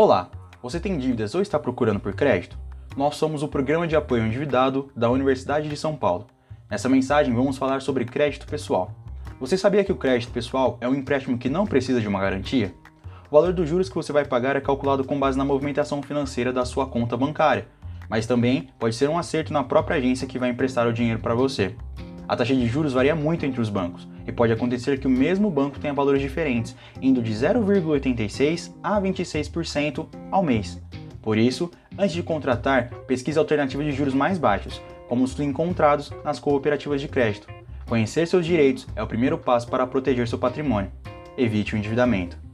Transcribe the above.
Olá, você tem dívidas ou está procurando por crédito? Nós somos o Programa de Apoio Endividado da Universidade de São Paulo. Nessa mensagem vamos falar sobre crédito pessoal. Você sabia que o crédito pessoal é um empréstimo que não precisa de uma garantia? O valor dos juros que você vai pagar é calculado com base na movimentação financeira da sua conta bancária, mas também pode ser um acerto na própria agência que vai emprestar o dinheiro para você. A taxa de juros varia muito entre os bancos e pode acontecer que o mesmo banco tenha valores diferentes, indo de 0,86% a 26% ao mês. Por isso, antes de contratar, pesquise alternativas de juros mais baixos, como os encontrados nas cooperativas de crédito. Conhecer seus direitos é o primeiro passo para proteger seu patrimônio. Evite o endividamento.